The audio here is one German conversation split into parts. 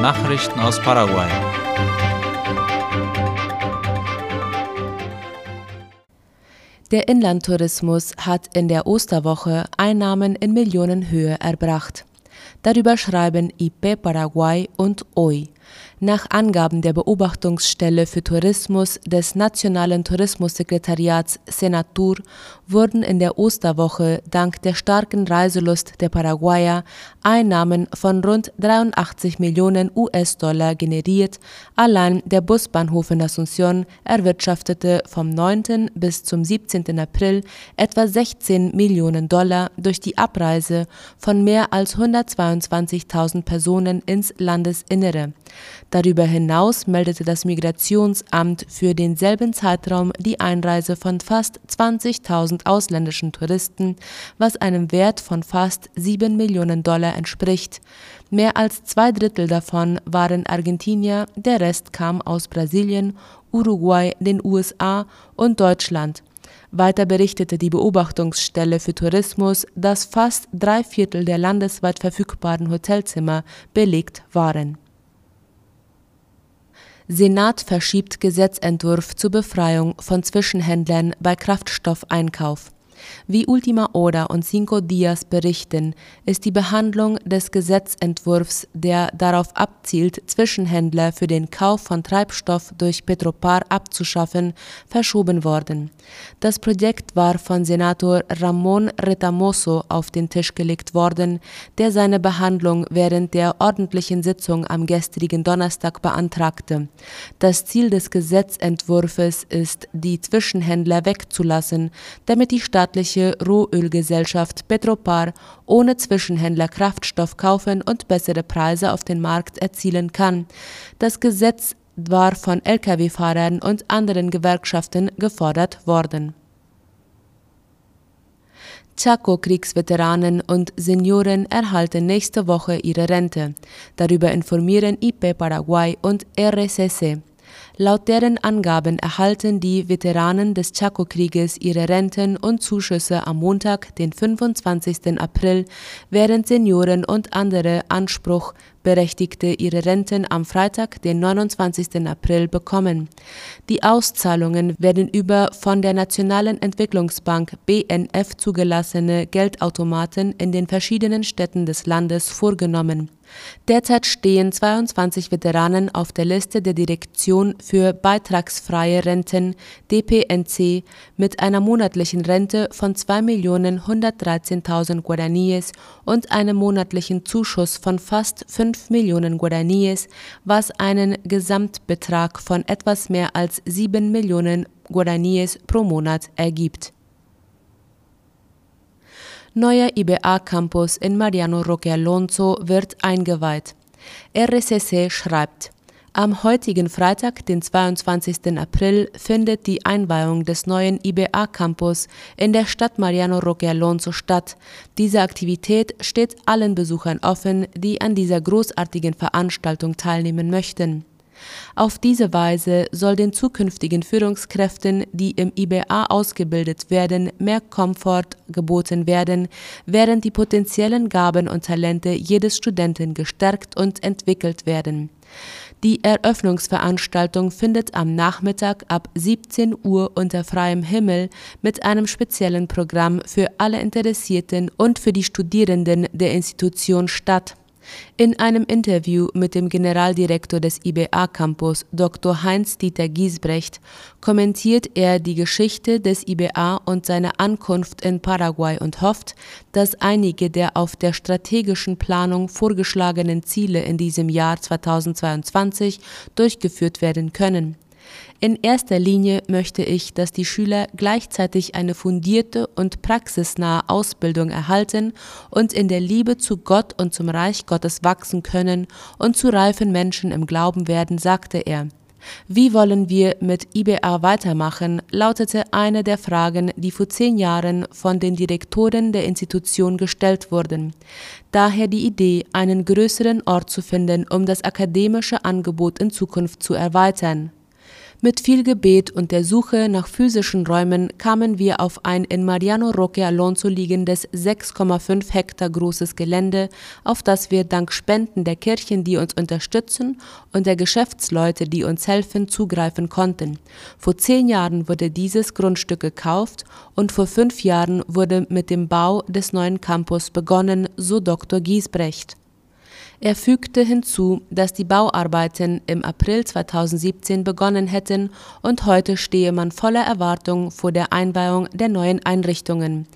Nachrichten aus Paraguay. Der Inlandtourismus hat in der Osterwoche Einnahmen in Millionenhöhe erbracht. Darüber schreiben IP Paraguay und OI. Nach Angaben der Beobachtungsstelle für Tourismus des Nationalen Tourismussekretariats Senatur wurden in der Osterwoche dank der starken Reiselust der Paraguayer Einnahmen von rund 83 Millionen US-Dollar generiert. Allein der Busbahnhof in Asunción erwirtschaftete vom 9. bis zum 17. April etwa 16 Millionen Dollar durch die Abreise von mehr als 122.000 Personen ins Landesinnere. Darüber hinaus meldete das Migrationsamt für denselben Zeitraum die Einreise von fast 20.000 ausländischen Touristen, was einem Wert von fast 7 Millionen Dollar entspricht. Mehr als zwei Drittel davon waren Argentinier, der Rest kam aus Brasilien, Uruguay, den USA und Deutschland. Weiter berichtete die Beobachtungsstelle für Tourismus, dass fast drei Viertel der landesweit verfügbaren Hotelzimmer belegt waren. Senat verschiebt Gesetzentwurf zur Befreiung von Zwischenhändlern bei Kraftstoffeinkauf wie Ultima Hora und Cinco Dias berichten, ist die Behandlung des Gesetzentwurfs, der darauf abzielt, Zwischenhändler für den Kauf von Treibstoff durch Petropar abzuschaffen, verschoben worden. Das Projekt war von Senator Ramon Retamoso auf den Tisch gelegt worden, der seine Behandlung während der ordentlichen Sitzung am gestrigen Donnerstag beantragte. Das Ziel des Gesetzentwurfs ist, die Zwischenhändler wegzulassen, damit die Stadt staatliche Rohölgesellschaft Petropar ohne Zwischenhändler Kraftstoff kaufen und bessere Preise auf den Markt erzielen kann. Das Gesetz war von Lkw-Fahrern und anderen Gewerkschaften gefordert worden. Chaco-Kriegsveteranen und Senioren erhalten nächste Woche ihre Rente. Darüber informieren IP Paraguay und RSS. Laut deren Angaben erhalten die Veteranen des Chaco-Krieges ihre Renten und Zuschüsse am Montag, den 25. April, während Senioren und andere Anspruchberechtigte ihre Renten am Freitag, den 29. April, bekommen. Die Auszahlungen werden über von der Nationalen Entwicklungsbank BNF zugelassene Geldautomaten in den verschiedenen Städten des Landes vorgenommen Derzeit stehen 22 Veteranen auf der Liste der Direktion für beitragsfreie Renten (DPNC) mit einer monatlichen Rente von 2.113.000 Guaraníes und einem monatlichen Zuschuss von fast 5 Millionen Guaraníes, was einen Gesamtbetrag von etwas mehr als 7 Millionen Guaraníes pro Monat ergibt Neuer IBA-Campus in Mariano Roque Alonso wird eingeweiht. RSSE schreibt, am heutigen Freitag, den 22. April, findet die Einweihung des neuen IBA-Campus in der Stadt Mariano Roque Alonso statt. Diese Aktivität steht allen Besuchern offen, die an dieser großartigen Veranstaltung teilnehmen möchten. Auf diese Weise soll den zukünftigen Führungskräften, die im IBA ausgebildet werden, mehr Komfort geboten werden, während die potenziellen Gaben und Talente jedes Studenten gestärkt und entwickelt werden. Die Eröffnungsveranstaltung findet am Nachmittag ab 17 Uhr unter freiem Himmel mit einem speziellen Programm für alle Interessierten und für die Studierenden der Institution statt in einem Interview mit dem Generaldirektor des IBA-Campus, Dr. Heinz-Dieter Giesbrecht, kommentiert er die Geschichte des IBA und seine Ankunft in Paraguay und hofft, dass einige der auf der strategischen Planung vorgeschlagenen Ziele in diesem Jahr 2022 durchgeführt werden können in erster Linie möchte ich, dass die Schüler gleichzeitig eine fundierte und praxisnahe Ausbildung erhalten und in der Liebe zu Gott und zum Reich Gottes wachsen können und zu reifen Menschen im Glauben werden, sagte er. Wie wollen wir mit IBA weitermachen, lautete eine der Fragen, die vor zehn Jahren von den Direktoren der Institution gestellt wurden. Daher die Idee, einen größeren Ort zu finden, um das akademische Angebot in Zukunft zu erweitern. Mit viel Gebet und der Suche nach physischen Räumen kamen wir auf ein in Mariano Roque Alonso liegendes 6,5 Hektar großes Gelände, auf das wir dank Spenden der Kirchen, die uns unterstützen, und der Geschäftsleute, die uns helfen, zugreifen konnten. Vor zehn Jahren wurde dieses Grundstück gekauft und vor fünf Jahren wurde mit dem Bau des neuen Campus begonnen, so Dr. Giesbrecht. Er fügte hinzu, dass die Bauarbeiten im April 2017 begonnen hätten und heute stehe man voller Erwartung vor der Einweihung der neuen Einrichtungen.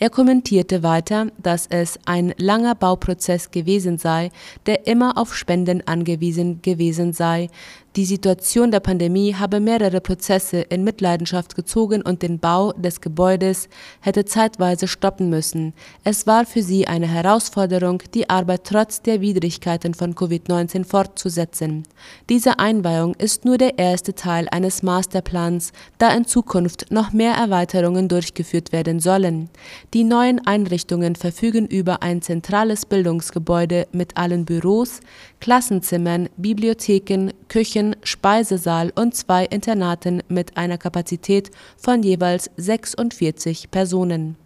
Er kommentierte weiter, dass es ein langer Bauprozess gewesen sei, der immer auf Spenden angewiesen gewesen sei, die Situation der Pandemie habe mehrere Prozesse in Mitleidenschaft gezogen und den Bau des Gebäudes hätte zeitweise stoppen müssen. Es war für sie eine Herausforderung, die Arbeit trotz der Widrigkeiten von Covid-19 fortzusetzen. Diese Einweihung ist nur der erste Teil eines Masterplans, da in Zukunft noch mehr Erweiterungen durchgeführt werden sollen. Die neuen Einrichtungen verfügen über ein zentrales Bildungsgebäude mit allen Büros, Klassenzimmern, Bibliotheken, Küchen, Speisesaal und zwei Internaten mit einer Kapazität von jeweils 46 Personen.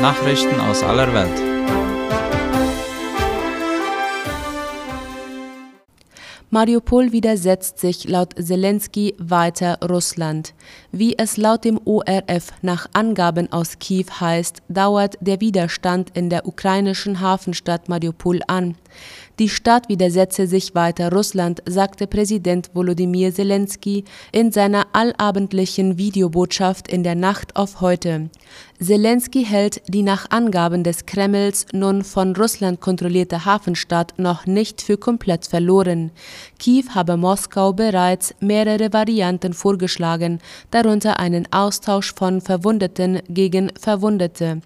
Nachrichten aus aller Welt. Mariupol widersetzt sich laut Zelensky weiter Russland. Wie es laut dem ORF nach Angaben aus Kiew heißt, dauert der Widerstand in der ukrainischen Hafenstadt Mariupol an. Die Stadt widersetze sich weiter Russland, sagte Präsident Volodymyr Zelensky in seiner allabendlichen Videobotschaft in der Nacht auf heute. Zelensky hält die nach Angaben des Kremls nun von Russland kontrollierte Hafenstadt noch nicht für komplett verloren. Kiew habe Moskau bereits mehrere Varianten vorgeschlagen, darunter einen Austausch von Verwundeten gegen Verwundete.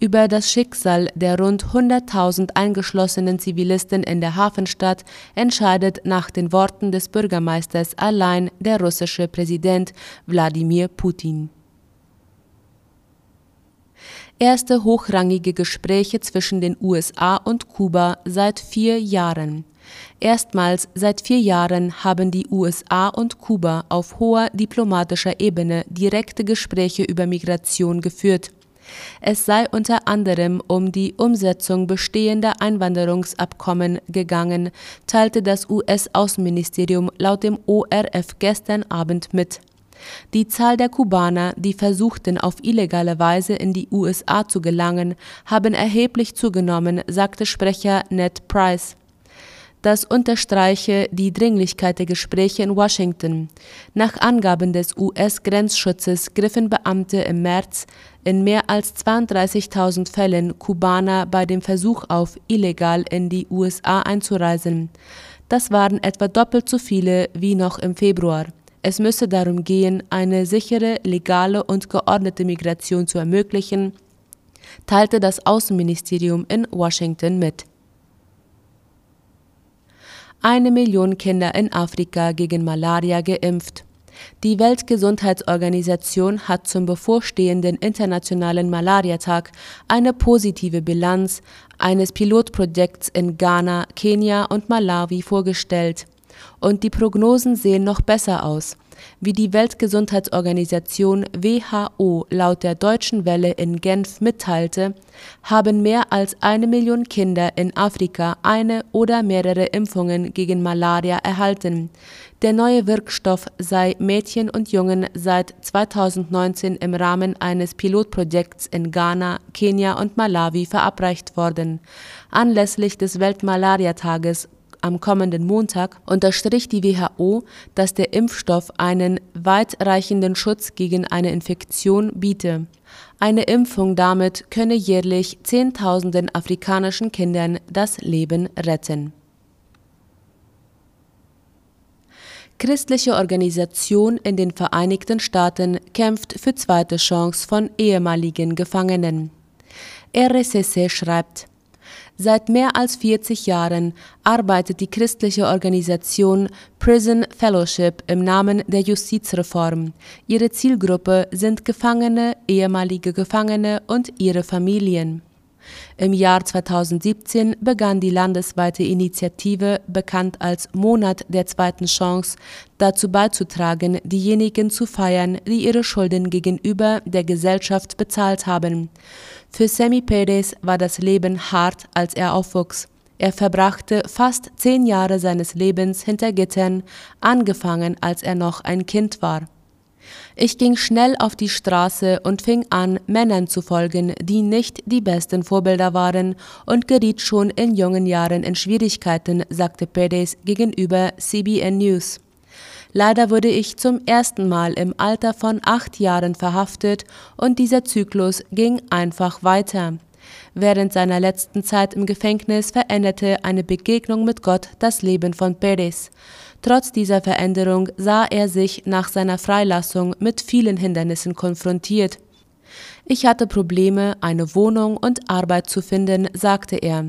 Über das Schicksal der rund 100.000 eingeschlossenen Zivilisten in der Hafenstadt entscheidet nach den Worten des Bürgermeisters allein der russische Präsident Wladimir Putin. Erste hochrangige Gespräche zwischen den USA und Kuba seit vier Jahren. Erstmals seit vier Jahren haben die USA und Kuba auf hoher diplomatischer Ebene direkte Gespräche über Migration geführt. Es sei unter anderem um die Umsetzung bestehender Einwanderungsabkommen gegangen, teilte das US-Außenministerium laut dem ORF gestern Abend mit. Die Zahl der Kubaner, die versuchten, auf illegale Weise in die USA zu gelangen, haben erheblich zugenommen, sagte Sprecher Ned Price. Das unterstreiche die Dringlichkeit der Gespräche in Washington. Nach Angaben des US-Grenzschutzes griffen Beamte im März in mehr als 32.000 Fällen Kubaner bei dem Versuch auf, illegal in die USA einzureisen. Das waren etwa doppelt so viele wie noch im Februar. Es müsse darum gehen, eine sichere, legale und geordnete Migration zu ermöglichen, teilte das Außenministerium in Washington mit eine Million Kinder in Afrika gegen Malaria geimpft. Die Weltgesundheitsorganisation hat zum bevorstehenden Internationalen Malariatag eine positive Bilanz eines Pilotprojekts in Ghana, Kenia und Malawi vorgestellt. Und die Prognosen sehen noch besser aus. Wie die Weltgesundheitsorganisation WHO laut der Deutschen Welle in Genf mitteilte, haben mehr als eine Million Kinder in Afrika eine oder mehrere Impfungen gegen Malaria erhalten. Der neue Wirkstoff sei Mädchen und Jungen seit 2019 im Rahmen eines Pilotprojekts in Ghana, Kenia und Malawi verabreicht worden. Anlässlich des Weltmalariatages am kommenden Montag unterstrich die WHO, dass der Impfstoff einen weitreichenden Schutz gegen eine Infektion biete. Eine Impfung damit könne jährlich Zehntausenden afrikanischen Kindern das Leben retten. Christliche Organisation in den Vereinigten Staaten kämpft für zweite Chance von ehemaligen Gefangenen. RSS schreibt, Seit mehr als 40 Jahren arbeitet die christliche Organisation Prison Fellowship im Namen der Justizreform. Ihre Zielgruppe sind Gefangene, ehemalige Gefangene und ihre Familien. Im Jahr 2017 begann die landesweite Initiative, bekannt als Monat der zweiten Chance, dazu beizutragen, diejenigen zu feiern, die ihre Schulden gegenüber der Gesellschaft bezahlt haben. Für Sammy Perez war das Leben hart, als er aufwuchs. Er verbrachte fast zehn Jahre seines Lebens hinter Gittern, angefangen als er noch ein Kind war. Ich ging schnell auf die Straße und fing an, Männern zu folgen, die nicht die besten Vorbilder waren und geriet schon in jungen Jahren in Schwierigkeiten, sagte Perez gegenüber CBN News. Leider wurde ich zum ersten Mal im Alter von acht Jahren verhaftet und dieser Zyklus ging einfach weiter. Während seiner letzten Zeit im Gefängnis veränderte eine Begegnung mit Gott das Leben von Perez. Trotz dieser Veränderung sah er sich nach seiner Freilassung mit vielen Hindernissen konfrontiert. Ich hatte Probleme, eine Wohnung und Arbeit zu finden, sagte er.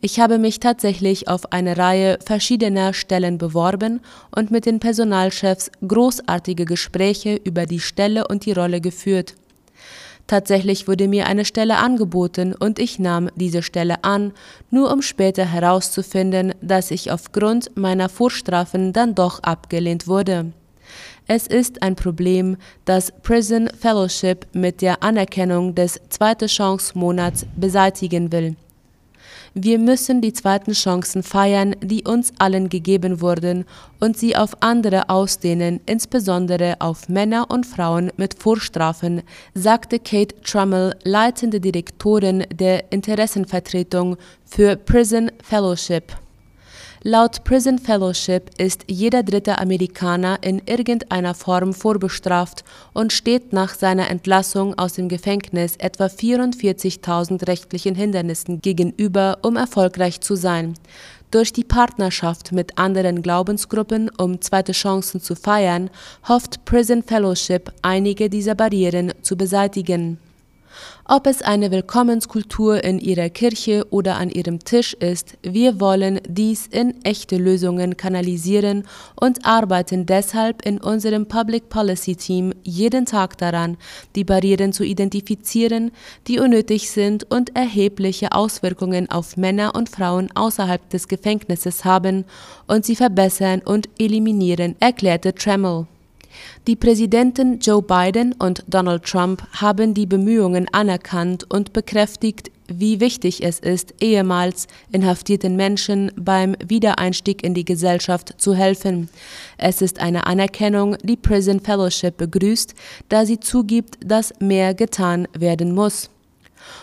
Ich habe mich tatsächlich auf eine Reihe verschiedener Stellen beworben und mit den Personalchefs großartige Gespräche über die Stelle und die Rolle geführt. Tatsächlich wurde mir eine Stelle angeboten und ich nahm diese Stelle an, nur um später herauszufinden, dass ich aufgrund meiner Vorstrafen dann doch abgelehnt wurde. Es ist ein Problem, das Prison Fellowship mit der Anerkennung des Zweite Chance Monats beseitigen will. Wir müssen die zweiten Chancen feiern, die uns allen gegeben wurden, und sie auf andere ausdehnen, insbesondere auf Männer und Frauen mit Vorstrafen, sagte Kate Trummel, leitende Direktorin der Interessenvertretung für Prison Fellowship. Laut Prison Fellowship ist jeder dritte Amerikaner in irgendeiner Form vorbestraft und steht nach seiner Entlassung aus dem Gefängnis etwa 44.000 rechtlichen Hindernissen gegenüber, um erfolgreich zu sein. Durch die Partnerschaft mit anderen Glaubensgruppen, um zweite Chancen zu feiern, hofft Prison Fellowship, einige dieser Barrieren zu beseitigen. Ob es eine Willkommenskultur in ihrer Kirche oder an ihrem Tisch ist, wir wollen dies in echte Lösungen kanalisieren und arbeiten deshalb in unserem Public Policy Team jeden Tag daran, die Barrieren zu identifizieren, die unnötig sind und erhebliche Auswirkungen auf Männer und Frauen außerhalb des Gefängnisses haben und sie verbessern und eliminieren, erklärte Tremel. Die Präsidenten Joe Biden und Donald Trump haben die Bemühungen anerkannt und bekräftigt, wie wichtig es ist, ehemals inhaftierten Menschen beim Wiedereinstieg in die Gesellschaft zu helfen. Es ist eine Anerkennung, die Prison Fellowship begrüßt, da sie zugibt, dass mehr getan werden muss.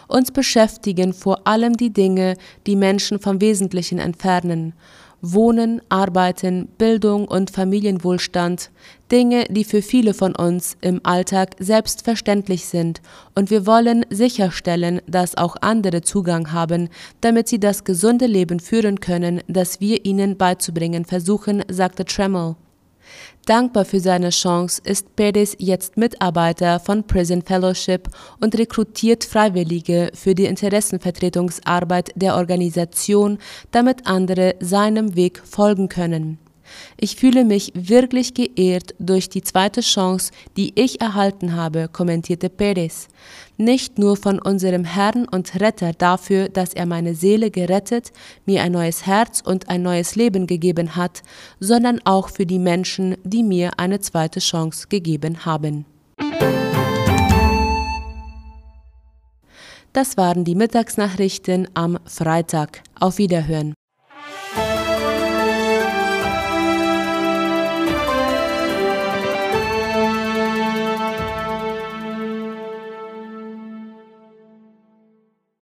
Uns beschäftigen vor allem die Dinge, die Menschen vom Wesentlichen entfernen. Wohnen, Arbeiten, Bildung und Familienwohlstand, Dinge, die für viele von uns im Alltag selbstverständlich sind, und wir wollen sicherstellen, dass auch andere Zugang haben, damit sie das gesunde Leben führen können, das wir ihnen beizubringen versuchen, sagte Tremel. Dankbar für seine Chance ist Perez jetzt Mitarbeiter von Prison Fellowship und rekrutiert Freiwillige für die Interessenvertretungsarbeit der Organisation, damit andere seinem Weg folgen können. Ich fühle mich wirklich geehrt durch die zweite Chance, die ich erhalten habe, kommentierte Perez. Nicht nur von unserem Herrn und Retter dafür, dass er meine Seele gerettet, mir ein neues Herz und ein neues Leben gegeben hat, sondern auch für die Menschen, die mir eine zweite Chance gegeben haben. Das waren die Mittagsnachrichten am Freitag. Auf Wiederhören.